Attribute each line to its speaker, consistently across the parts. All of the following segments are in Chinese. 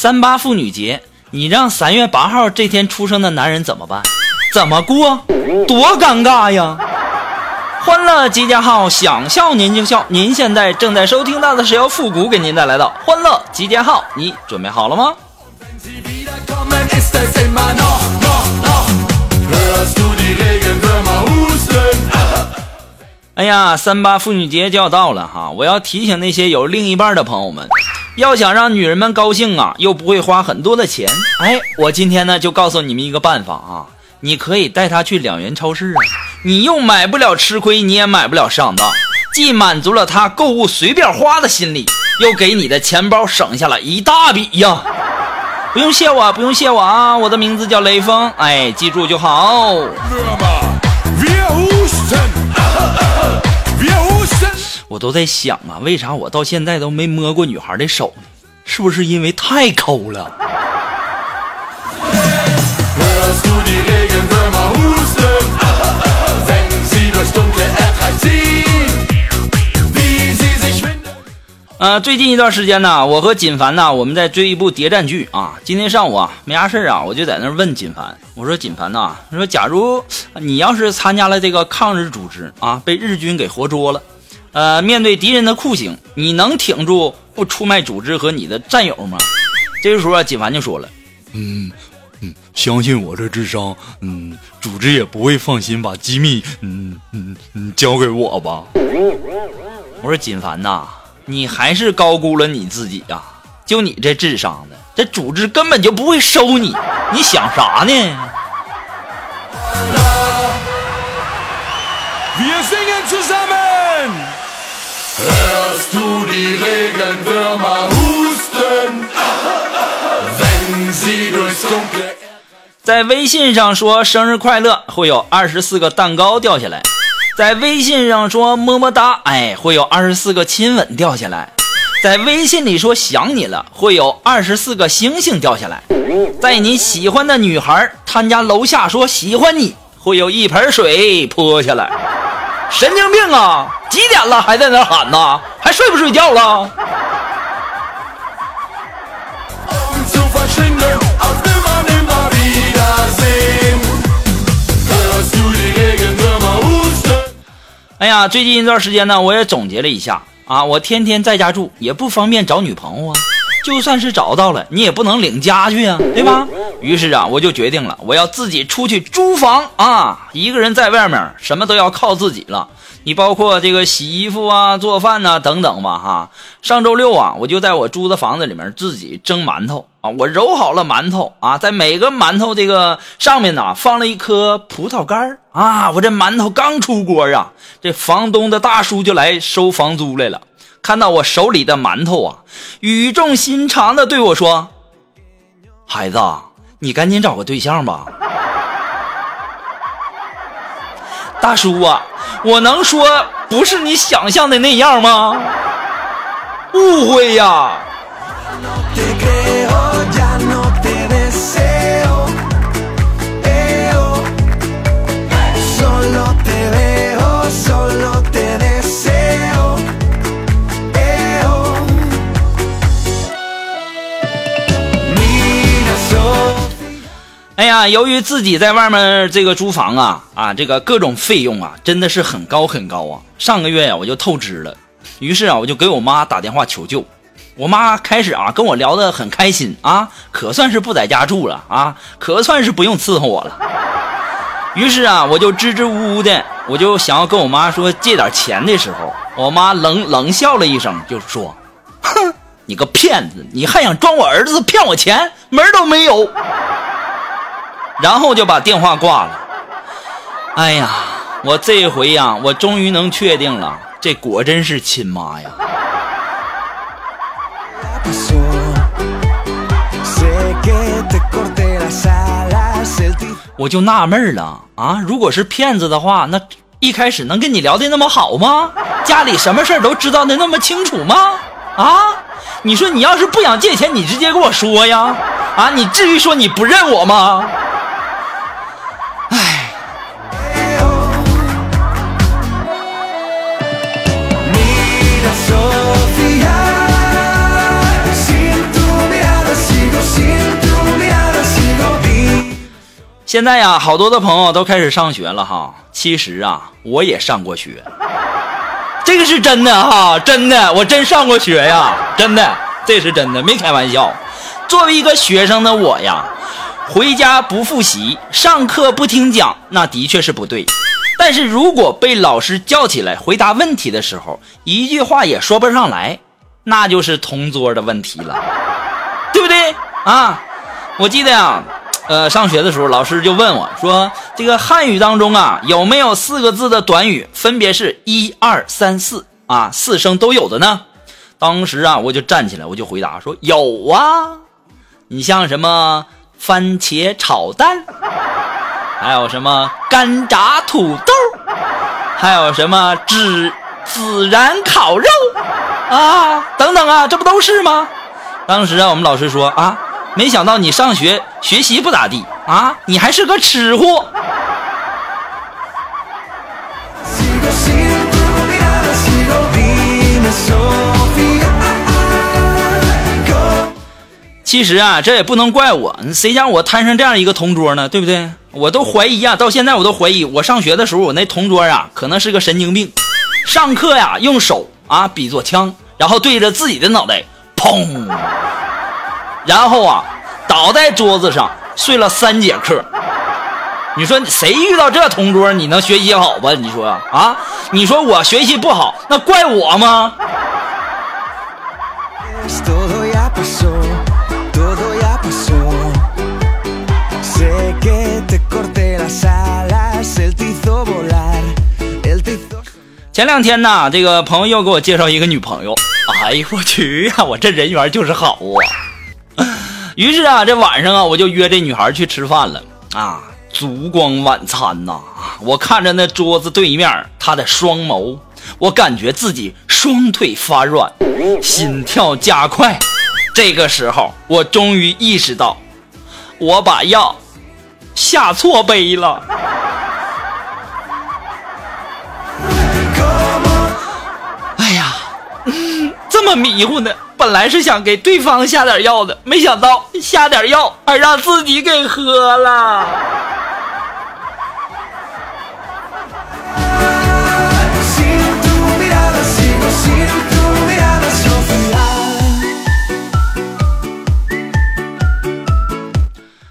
Speaker 1: 三八妇女节，你让三月八号这天出生的男人怎么办？怎么过？多尴尬呀！欢乐集结号，想笑您就笑。您现在正在收听到的是由复古给您带来的欢乐集结号，你准备好了吗？哎呀，三八妇女节就要到了哈！我要提醒那些有另一半的朋友们。要想让女人们高兴啊，又不会花很多的钱，哎，我今天呢就告诉你们一个办法啊，你可以带她去两元超市啊，你又买不了吃亏，你也买不了上当，既满足了她购物随便花的心理，又给你的钱包省下了一大笔呀！不用谢我，不用谢我啊，我的名字叫雷锋，哎，记住就好。我都在想啊，为啥我到现在都没摸过女孩的手呢？是不是因为太抠了？呃，最近一段时间呢，我和锦凡呢，我们在追一部谍战剧啊。今天上午啊，没啥事啊，我就在那问锦凡，我说锦凡呐，说假如你要是参加了这个抗日组织啊，被日军给活捉了。呃，面对敌人的酷刑，你能挺住不出卖组织和你的战友吗？这个时候啊，锦凡就说了：“
Speaker 2: 嗯嗯，相信我这智商，嗯，组织也不会放心把机密，嗯嗯嗯，交给我吧。”
Speaker 1: 我说：“锦凡呐，你还是高估了你自己呀！就你这智商的，这组织根本就不会收你，你想啥呢？”在微信上说生日快乐，会有二十四个蛋糕掉下来；在微信上说么么哒，哎，会有二十四个亲吻掉下来；在微信里说想你了，会有二十四个星星掉下来；在你喜欢的女孩她家楼下说喜欢你，会有一盆水泼下来。神经病啊！几点了还在那喊呢？还睡不睡觉了？哎呀，最近一段时间呢，我也总结了一下啊，我天天在家住，也不方便找女朋友啊。就算是找到了，你也不能领家去啊，对吧？于是啊，我就决定了，我要自己出去租房啊，一个人在外面，什么都要靠自己了。你包括这个洗衣服啊、做饭呐等等吧，哈。上周六啊，我就在我租的房子里面自己蒸馒头啊。我揉好了馒头啊，在每个馒头这个上面呢放了一颗葡萄干啊。我这馒头刚出锅啊，这房东的大叔就来收房租来了。看到我手里的馒头啊，语重心长的对我说：“孩子，你赶紧找个对象吧。”大叔啊。我能说不是你想象的那样吗？误会呀！哎呀，由于自己在外面这个租房啊啊，这个各种费用啊，真的是很高很高啊。上个月呀，我就透支了，于是啊，我就给我妈打电话求救。我妈开始啊跟我聊得很开心啊，可算是不在家住了啊，可算是不用伺候我了。于是啊，我就支支吾吾的，我就想要跟我妈说借点钱的时候，我妈冷冷笑了一声，就说：“哼，你个骗子，你还想装我儿子骗我钱，门都没有。”然后就把电话挂了。哎呀，我这回呀，我终于能确定了，这果真是亲妈呀！我就纳闷了啊！如果是骗子的话，那一开始能跟你聊的那么好吗？家里什么事都知道的那么清楚吗？啊！你说你要是不想借钱，你直接跟我说呀！啊！你至于说你不认我吗？现在呀，好多的朋友都开始上学了哈。其实啊，我也上过学，这个是真的哈，真的，我真上过学呀，真的，这是真的，没开玩笑。作为一个学生的我呀，回家不复习，上课不听讲，那的确是不对。但是如果被老师叫起来回答问题的时候，一句话也说不上来，那就是同桌的问题了，对不对啊？我记得呀。呃，上学的时候，老师就问我说：“这个汉语当中啊，有没有四个字的短语，分别是一二三四啊，四声都有的呢？”当时啊，我就站起来，我就回答说：“有啊，你像什么番茄炒蛋，还有什么干炸土豆，还有什么孜孜然烤肉啊，等等啊，这不都是吗？”当时啊，我们老师说啊。没想到你上学学习不咋地啊，你还是个吃货。其实啊，这也不能怪我，谁让我摊上这样一个同桌呢？对不对？我都怀疑啊，到现在我都怀疑，我上学的时候我那同桌啊，可能是个神经病。上课呀，用手啊比作枪，然后对着自己的脑袋，砰。然后啊，倒在桌子上睡了三节课。你说谁遇到这同桌，你能学习好吧？你说啊？你说我学习不好，那怪我吗？前两天呢，这个朋友又给我介绍一个女朋友。哎呦我去呀，我这人缘就是好啊。于是啊，这晚上啊，我就约这女孩去吃饭了啊。烛光晚餐呐，我看着那桌子对面她的双眸，我感觉自己双腿发软，心跳加快。这个时候，我终于意识到，我把药下错杯了。哎呀，这么迷糊呢。本来是想给对方下点药的，没想到下点药还让自己给喝了。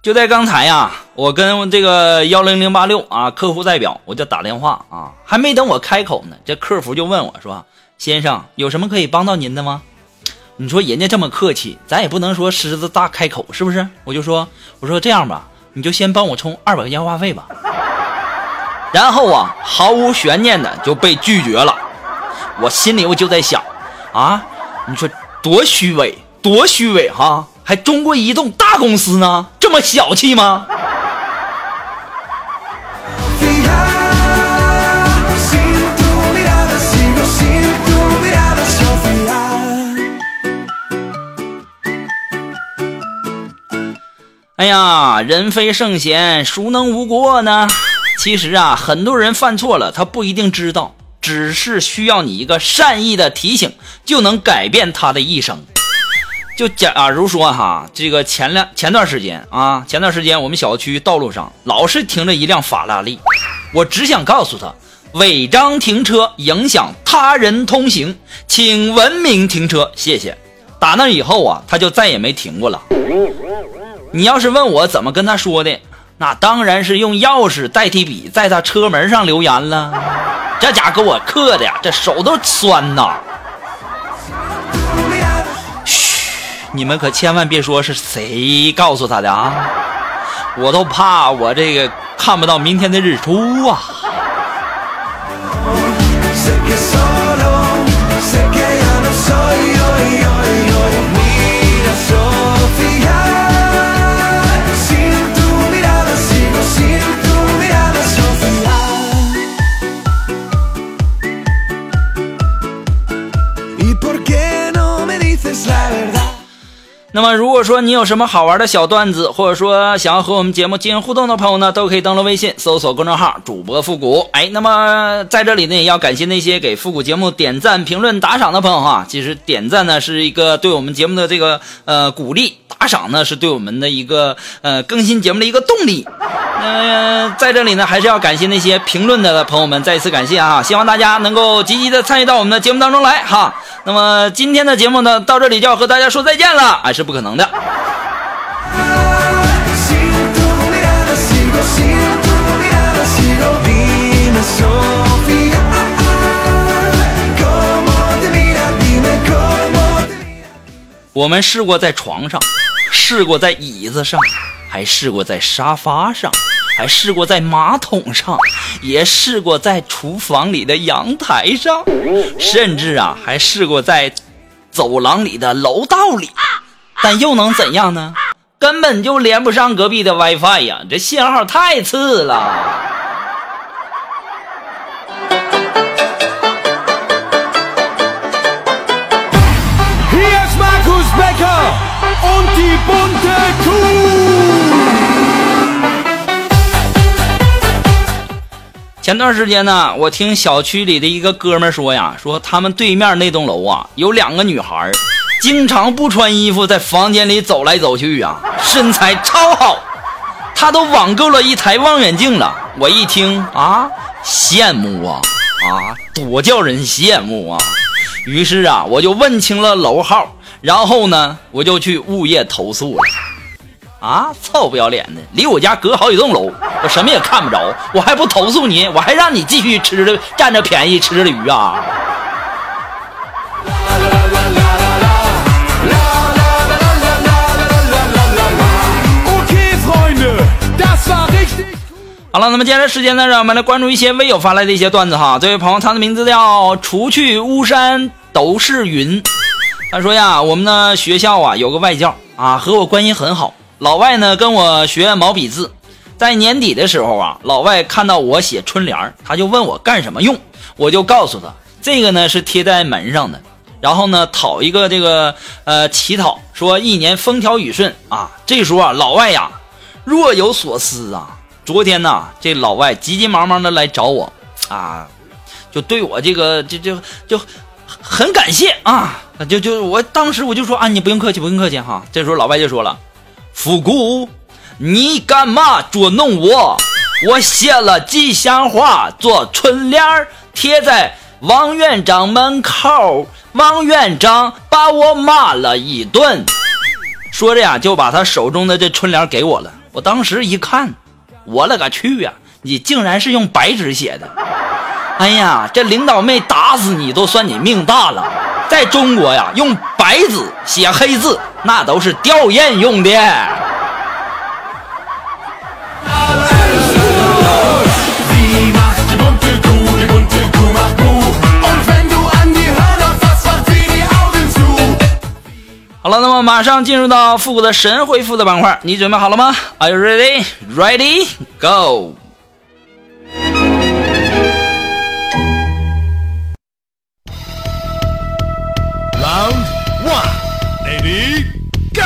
Speaker 1: 就在刚才呀，我跟这个幺零零八六啊客户代表，我就打电话啊，还没等我开口呢，这客服就问我说：“先生，有什么可以帮到您的吗？”你说人家这么客气，咱也不能说狮子大开口，是不是？我就说，我说这样吧，你就先帮我充二百块钱话费吧。然后啊，毫无悬念的就被拒绝了。我心里我就在想，啊，你说多虚伪，多虚伪哈！还中国移动大公司呢，这么小气吗？哎呀，人非圣贤，孰能无过呢？其实啊，很多人犯错了，他不一定知道，只是需要你一个善意的提醒，就能改变他的一生。就假如说哈，这个前两前段时间啊，前段时间我们小区道路上老是停着一辆法拉利，我只想告诉他，违章停车影响他人通行，请文明停车，谢谢。打那以后啊，他就再也没停过了。你要是问我怎么跟他说的，那当然是用钥匙代替笔，在他车门上留言了。这家给我刻的呀，这手都酸呐。嘘，你们可千万别说是谁告诉他的啊，我都怕我这个看不到明天的日出啊。那么，如果说你有什么好玩的小段子，或者说想要和我们节目进行互动的朋友呢，都可以登录微信搜索公众号“主播复古”。哎，那么在这里呢，也要感谢那些给复古节目点赞、评论、打赏的朋友哈。其实点赞呢是一个对我们节目的这个呃鼓励，打赏呢是对我们的一个呃更新节目的一个动力。呃，在这里呢，还是要感谢那些评论的朋友们，再一次感谢啊！希望大家能够积极的参与到我们的节目当中来哈。那么今天的节目呢，到这里就要和大家说再见了，还是不可能的。我们试过在床上，试过在椅子上，还试过在沙发上，还试过在马桶上，也试过在厨房里的阳台上，甚至啊，还试过在走廊里的楼道里。但又能怎样呢？根本就连不上隔壁的 WiFi 呀，这信号太次了。前段时间呢，我听小区里的一个哥们说呀，说他们对面那栋楼啊，有两个女孩，经常不穿衣服在房间里走来走去啊，身材超好，他都网购了一台望远镜了。我一听啊，羡慕啊啊，多叫人羡慕啊！于是啊，我就问清了楼号，然后呢，我就去物业投诉了。啊，臭不要脸的！离我家隔好几栋楼，我什么也看不着，我还不投诉你，我还让你继续吃着占着便宜吃着鱼啊！好了，那么接下来时间呢，让我们来关注一些微友发来的一些段子哈。这位朋友，他的名字叫“除去巫山都是云”，他说呀，我们呢学校啊有个外教啊，和我关系很好。老外呢跟我学毛笔字，在年底的时候啊，老外看到我写春联他就问我干什么用，我就告诉他，这个呢是贴在门上的。然后呢，讨一个这个呃乞讨，说一年风调雨顺啊。这时候啊，老外呀若有所思啊。昨天呢，这老外急急忙忙的来找我啊，就对我这个就就就很感谢啊，就就我当时我就说啊，你不用客气，不用客气哈。这时候老外就说了，复古，你干嘛捉弄我？我写了吉祥话做春联儿贴在王院长门口，王院长把我骂了一顿。说着呀，就把他手中的这春联给我了。我当时一看，我勒个去呀！你竟然是用白纸写的！哎呀，这领导妹打死你都算你命大了。在中国呀用白纸写黑字那都是吊唁用的。好了那么马上进入到复古的神回复的板块你准备好了吗？Are you ready? Ready go!
Speaker 3: Round one, ready, go.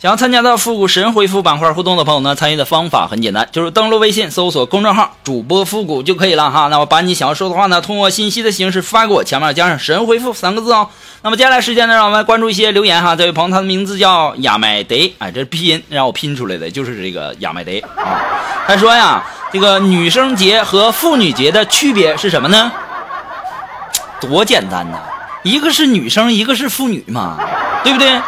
Speaker 1: 想要参加到复古神回复板块互动的朋友呢，参与的方法很简单，就是登录微信搜索公众号“主播复古”就可以了哈。那我把你想要说的话呢，通过信息的形式发给我，前面加上“神回复”三个字哦。那么接下来时间呢，让我们关注一些留言哈。这位朋友他的名字叫亚麦德，哎，这是拼音让我拼出来的，就是这个亚麦德啊。他说呀，这个女生节和妇女节的区别是什么呢？多简单呐，一个是女生，一个是妇女嘛，对不对？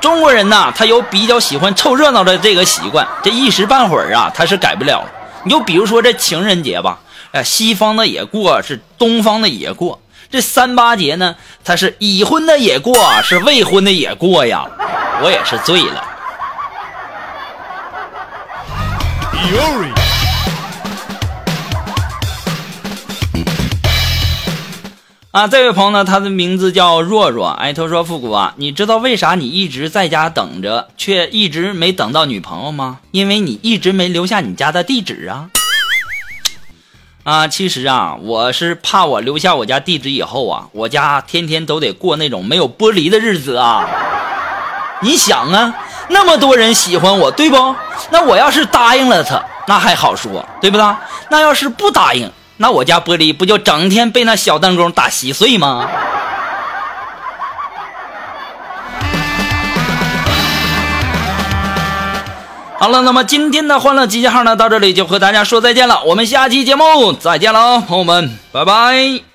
Speaker 1: 中国人呐，他有比较喜欢凑热闹的这个习惯，这一时半会儿啊，他是改不了。你就比如说这情人节吧，哎，西方的也过，是东方的也过。这三八节呢，他是已婚的也过，是未婚的也过呀。我也是醉了。啊，这位朋友呢，他的名字叫若若。哎，他说：“复古啊，你知道为啥你一直在家等着，却一直没等到女朋友吗？因为你一直没留下你家的地址啊。”啊，其实啊，我是怕我留下我家地址以后啊，我家天天都得过那种没有玻璃的日子啊。你想啊，那么多人喜欢我，对不？那我要是答应了他，那还好说，对不对？那要是不答应，那我家玻璃不就整天被那小弹弓打稀碎吗？好了，那么今天的欢乐集结号呢，到这里就和大家说再见了。我们下期节目再见了，朋友们，拜拜。